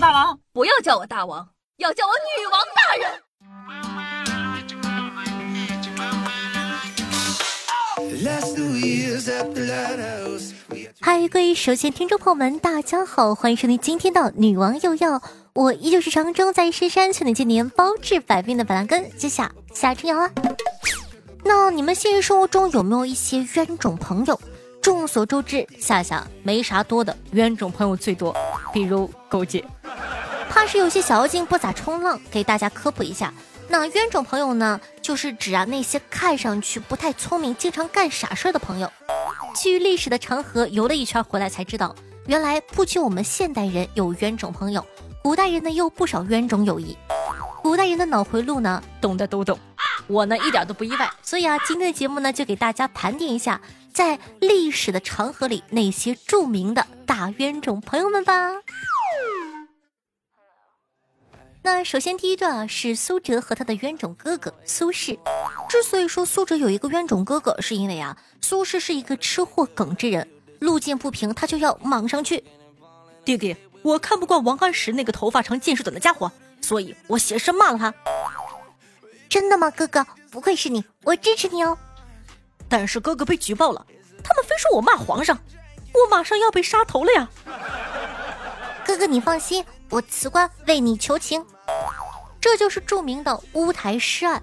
大王，不要叫我大王，要叫我女王大人。嗨，各位首先听众朋友们，大家好，欢迎收听今天的女王又要，我依旧是长征在深山求你千年包治百病的板蓝根，接下夏春瑶啊。那你们现实生活中有没有一些冤种朋友？众所周知，夏夏没啥多的冤种朋友最多，比如狗姐。怕是有些小妖精不咋冲浪，给大家科普一下。那冤种朋友呢，就是指啊那些看上去不太聪明、经常干傻事儿的朋友。去历史的长河游了一圈回来才知道，原来不仅我们现代人有冤种朋友，古代人呢也有不少冤种友谊。古代人的脑回路呢，懂的都懂，我呢一点都不意外。所以啊，今天的节目呢就给大家盘点一下，在历史的长河里那些著名的大冤种朋友们吧。那首先第一段啊，是苏辙和他的冤种哥哥苏轼。之所以说苏辙有一个冤种哥哥，是因为啊，苏轼是一个吃货耿之人，路见不平他就要莽上去。弟弟，我看不惯王安石那个头发长见识短的家伙，所以我写诗骂了他。真的吗，哥哥？不愧是你，我支持你哦。但是哥哥被举报了，他们非说我骂皇上，我马上要被杀头了呀。哥哥你放心，我辞官为你求情。这就是著名的乌台诗案，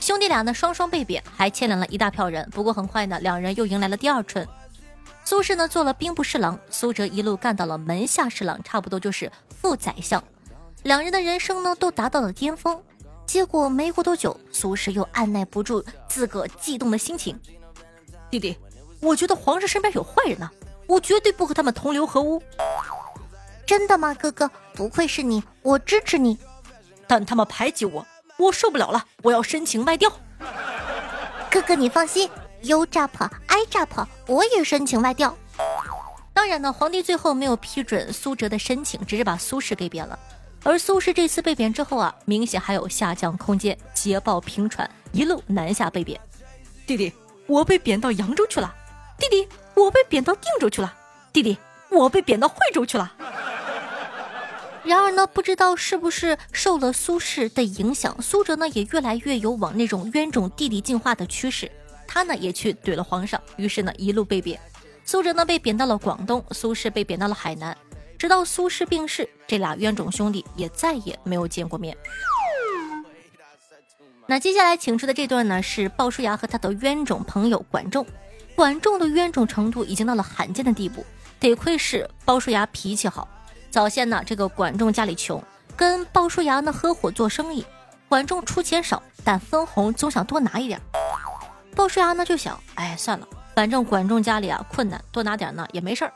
兄弟俩呢双双被贬，还牵连了一大票人。不过很快呢，两人又迎来了第二春。苏轼呢做了兵部侍郎，苏辙一路干到了门下侍郎，差不多就是副宰相。两人的人生呢都达到了巅峰。结果没过多久，苏轼又按耐不住自个悸动的心情。弟弟，我觉得皇上身边有坏人呢，我绝对不和他们同流合污。真的吗，哥哥？不愧是你，我支持你。但他们排挤我，我受不了了，我要申请外调。哥哥，你放心，U 炸破，I 炸破，我也申请外调。当然呢，皇帝最后没有批准苏辙的申请，只是把苏轼给贬了。而苏轼这次被贬之后啊，明显还有下降空间，捷报频传，一路南下被贬。弟弟，我被贬到扬州去了。弟弟，我被贬到定州去了。弟弟，我被贬到惠州去了。然而呢，不知道是不是受了苏轼的影响，苏辙呢也越来越有往那种冤种弟弟进化的趋势。他呢也去怼了皇上，于是呢一路被贬。苏辙呢被贬到了广东，苏轼被贬到了海南。直到苏轼病逝，这俩冤种兄弟也再也没有见过面。那接下来请出的这段呢，是鲍叔牙和他的冤种朋友管仲。管仲的冤种程度已经到了罕见的地步，得亏是鲍叔牙脾气好。早先呢，这个管仲家里穷，跟鲍叔牙呢合伙做生意。管仲出钱少，但分红总想多拿一点。鲍叔牙呢就想，哎，算了，反正管仲家里啊困难，多拿点呢也没事儿。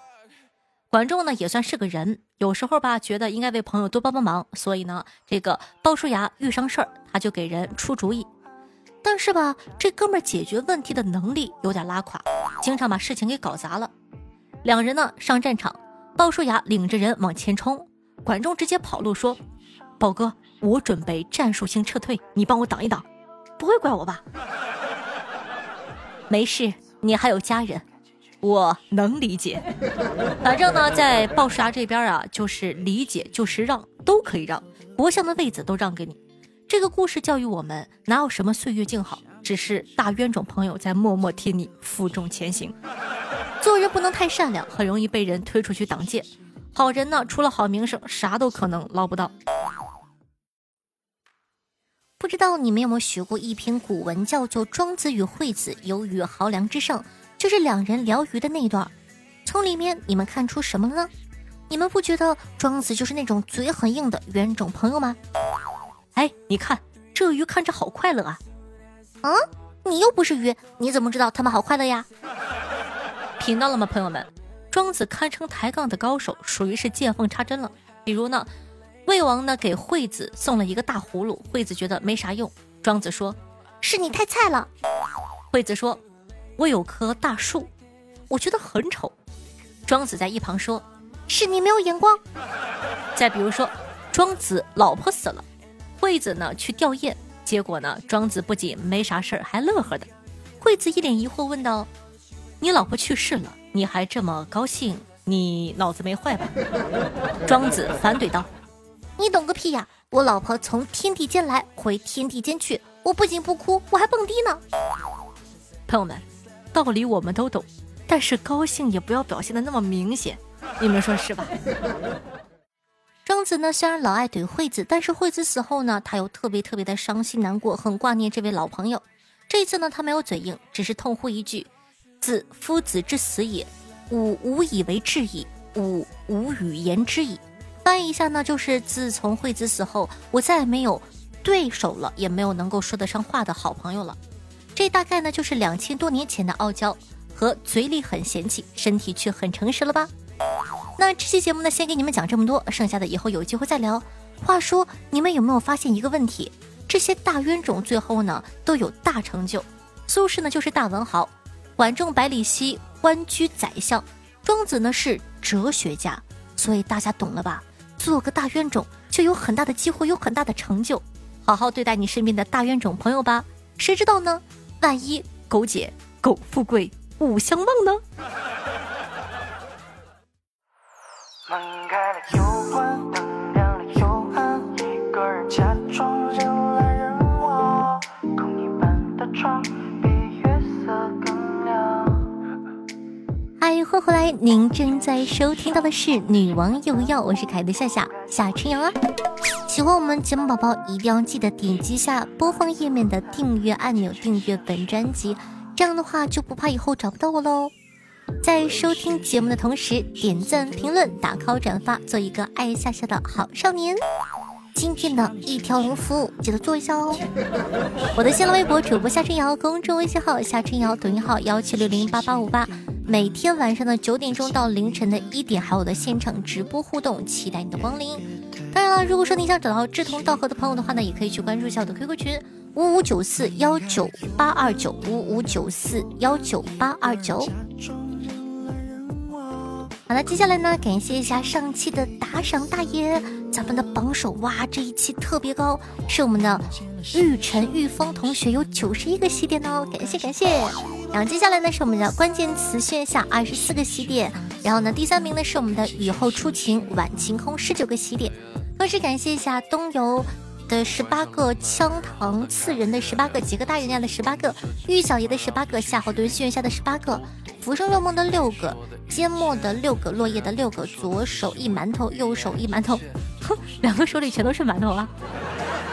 管仲呢也算是个人，有时候吧觉得应该为朋友多帮帮忙，所以呢，这个鲍叔牙遇上事儿，他就给人出主意。但是吧，这哥们儿解决问题的能力有点拉垮，经常把事情给搞砸了。两人呢上战场。鲍叔牙领着人往前冲，管仲直接跑路说：“宝哥，我准备战术性撤退，你帮我挡一挡，不会怪我吧？”“没事，你还有家人，我能理解。反正呢，在鲍叔牙这边啊，就是理解就是让，都可以让，国相的位子都让给你。这个故事教育我们，哪有什么岁月静好，只是大冤种朋友在默默替你负重前行。”做人不能太善良，很容易被人推出去挡箭。好人呢，除了好名声，啥都可能捞不到。不知道你们有没有学过一篇古文，叫做《庄子与惠子游于濠梁之上》，就是两人聊鱼的那一段。从里面你们看出什么了呢？你们不觉得庄子就是那种嘴很硬的冤种朋友吗？哎，你看这鱼看着好快乐啊！啊，你又不是鱼，你怎么知道他们好快乐呀？听到了吗，朋友们？庄子堪称抬杠的高手，属于是见缝插针了。比如呢，魏王呢给惠子送了一个大葫芦，惠子觉得没啥用。庄子说：“是你太菜了。”惠子说：“我有棵大树，我觉得很丑。”庄子在一旁说：“是你没有眼光。”再比如说，庄子老婆死了，惠子呢去吊唁，结果呢，庄子不仅没啥事儿，还乐呵的。惠子一脸疑惑问道。你老婆去世了，你还这么高兴？你脑子没坏吧？庄子反怼道：“你懂个屁呀！我老婆从天地间来，回天地间去，我不仅不哭，我还蹦迪呢。朋友们，道理我们都懂，但是高兴也不要表现的那么明显，你们说是吧？庄子呢，虽然老爱怼惠子，但是惠子死后呢，他又特别特别的伤心难过，很挂念这位老朋友。这一次呢，他没有嘴硬，只是痛呼一句：“子夫子之死也，吾无以为治矣，吾无语言之矣。”翻译一下呢，就是自从惠子死后，我再也没有对手了，也没有能够说得上话的好朋友了。这大概呢，就是两千多年前的傲娇和嘴里很嫌弃，身体却很诚实了吧？那这期节目呢，先给你们讲这么多，剩下的以后有机会再聊。话说，你们有没有发现一个问题？这些大冤种最后呢，都有大成就。苏轼呢，就是大文豪；管仲、百里奚官居宰相；庄子呢，是哲学家。所以大家懂了吧？做个大冤种就有很大的机会，有很大的成就。好好对待你身边的大冤种朋友吧。谁知道呢？万一狗姐狗富贵勿相忘呢？欢迎回来，您正在收听到的是《女王又要》，我是凯的夏夏夏春阳啊。喜欢我们节目宝宝一定要记得点击下播放页面的订阅按钮，订阅本专辑，这样的话就不怕以后找不到我喽。在收听节目的同时，点赞、评论、打 call、转发，做一个爱夏夏的好少年。今天的一条龙服务记得做一下哦。我的新浪微博主播夏春瑶，公众微信号夏春瑶，抖音号幺七六零八八五八。每天晚上的九点钟到凌晨的一点，还有我的现场直播互动，期待你的光临。当然了，如果说你想找到志同道合的朋友的话呢，也可以去关注一下我的 QQ 群五五九四幺九八二九五五九四幺九八二九。好了，接下来呢，感谢一下上期的打赏大爷，咱们的榜首哇，这一期特别高，是我们的玉晨玉峰同学有九十一个喜点哦，感谢感谢。然后接下来呢是我们的关键词炫下二十四个喜点，然后呢第三名呢是我们的雨后初晴晚晴空十九个喜点，同时感谢一下东游的十八个，枪膛刺人的十八个，几个大人家的十八个，玉小爷的十八个，夏侯惇炫下的十八个。浮生若梦的六个，缄默的六个，落叶的六个，左手一馒头，右手一馒头，两个手里全都是馒头啊！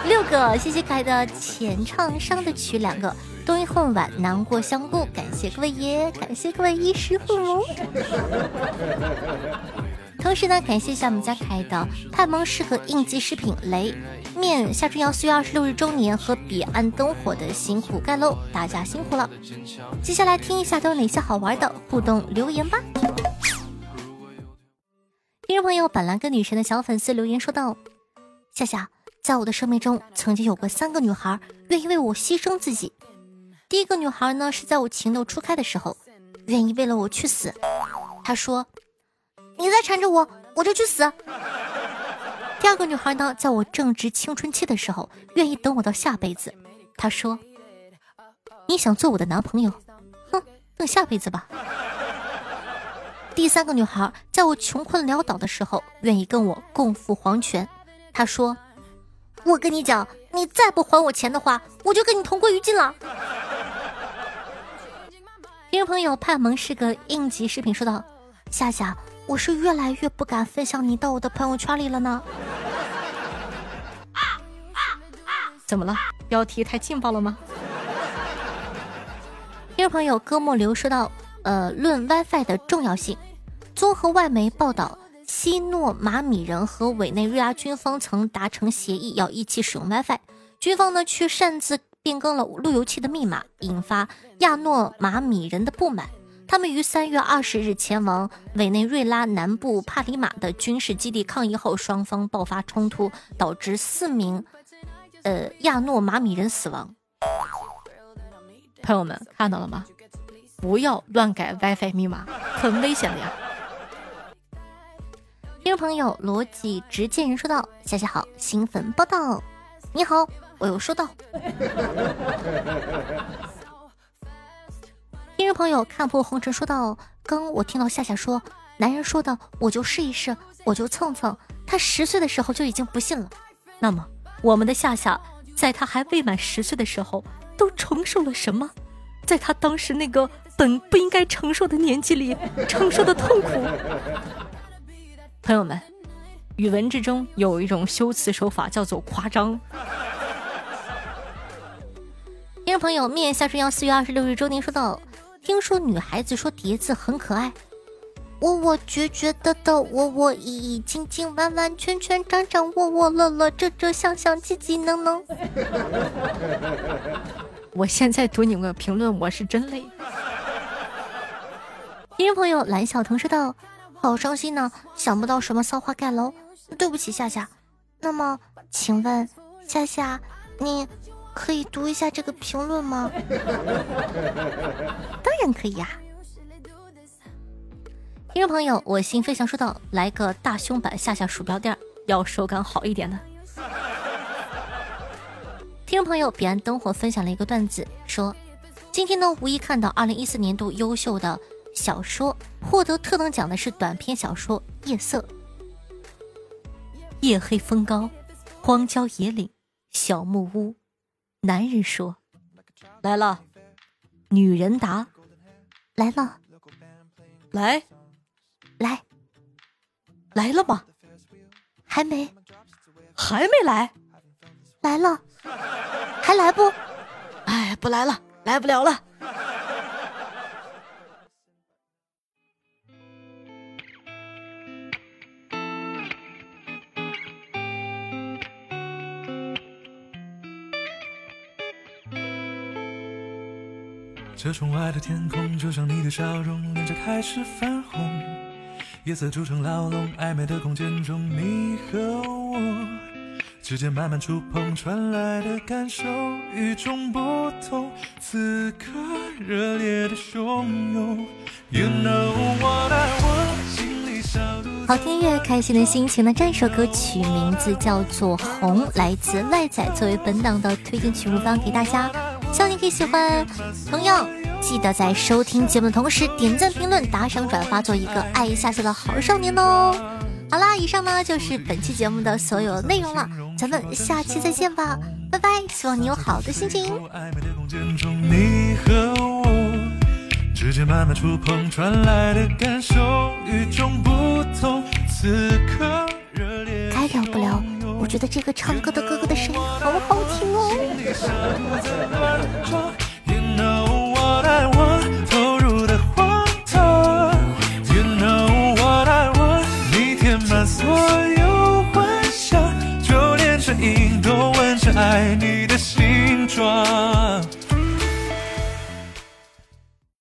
六个，谢谢可爱的浅唱伤的曲，两个，冬阴恨晚，难过香菇，感谢各位爷，感谢各位衣食父母。同时呢，感谢一下我们家可爱的派蒙适合应急食品雷。面夏春瑶四月二十六日周年和彼岸灯火的辛苦盖楼，大家辛苦了。接下来听一下都有哪些好玩的互动留言吧。听众朋友板蓝根女神的小粉丝留言说道：“夏夏，在我的生命中曾经有过三个女孩愿意为我牺牲自己。第一个女孩呢是在我情窦初开的时候，愿意为了我去死。她说：你再缠着我，我就去死。”第二个女孩呢，在我正值青春期的时候，愿意等我到下辈子。她说：“你想做我的男朋友？哼，等下辈子吧。”第三个女孩，在我穷困潦倒的时候，愿意跟我共赴黄泉。她说：“我跟你讲，你再不还我钱的话，我就跟你同归于尽了。”听众朋友，派蒙是个应急视频，说道：“夏夏。”我是越来越不敢分享你到我的朋友圈里了呢。怎么了？标题太劲爆了吗？听众朋友哥莫流说到，呃，论 WiFi 的重要性，综合外媒报道，西诺马米人和委内瑞拉军方曾达成协议，要一起使用 WiFi，军方呢却擅自变更了路由器的密码，引发亚诺马米人的不满。他们于三月二十日前往委内瑞拉南部帕里马的军事基地抗议后，双方爆发冲突，导致四名呃亚诺马米人死亡。朋友们看到了吗？不要乱改 WiFi 密码，很危险的呀！听众朋友逻辑直见人说道：“夏夏好，新粉报道，你好，我有收到。”听众朋友看破红尘说道：“刚我听到夏夏说，男人说的我就试一试，我就蹭蹭，他十岁的时候就已经不信了。那么，我们的夏夏在他还未满十岁的时候，都承受了什么？在他当时那个本不应该承受的年纪里，承受的痛苦。朋友们，语文之中有一种修辞手法叫做夸张。听众朋友，面夏春阳四月二十六日周年说道：“听说女孩子说叠字很可爱。”我我觉觉得的，我我已已经经完完全全长长握握乐乐这这想想叽叽能能。我现在读你们的评论，我是真累。听众朋友蓝小腾说道：“好伤心呢，想不到什么骚话盖楼，对不起夏夏。那么，请问夏夏，你可以读一下这个评论吗？当然可以呀。”听众朋友，我心飞翔说道：“来个大胸版下下鼠标垫，要手感好一点的。”听众朋友，彼岸灯火分享了一个段子，说：“今天呢，无意看到二零一四年度优秀的小说获得特等奖的是短篇小说《夜色》。夜黑风高，荒郊野岭，小木屋，男人说：来了，女人答：来了，来。”来，来了吗？还没，还没来，来了，还来不？哎，不来了，来不了了。车窗外的天空，就像你的笑容，脸颊开始泛红。夜色筑成牢笼，暧昧的空间中，你和我指尖慢慢触碰，传来的感受与众不同。此刻热烈的汹涌，You know what I want，心里小好听音乐，开心的心情呢？这首歌曲名字叫做《红》，来自外仔，作为本档的推荐曲目发给大家，希望你可以喜欢。同样。记得在收听节目的同时点赞、评论、打赏、转发，做一个爱夏夏的好少年哦！好啦，以上呢就是本期节目的所有内容了，咱们下期再见吧，拜拜！希望你有好的心情。你和我之间慢慢触碰传来的感受与众不同。此刻热烈该聊不聊，我觉得这个唱歌的哥哥的声音好好听哦。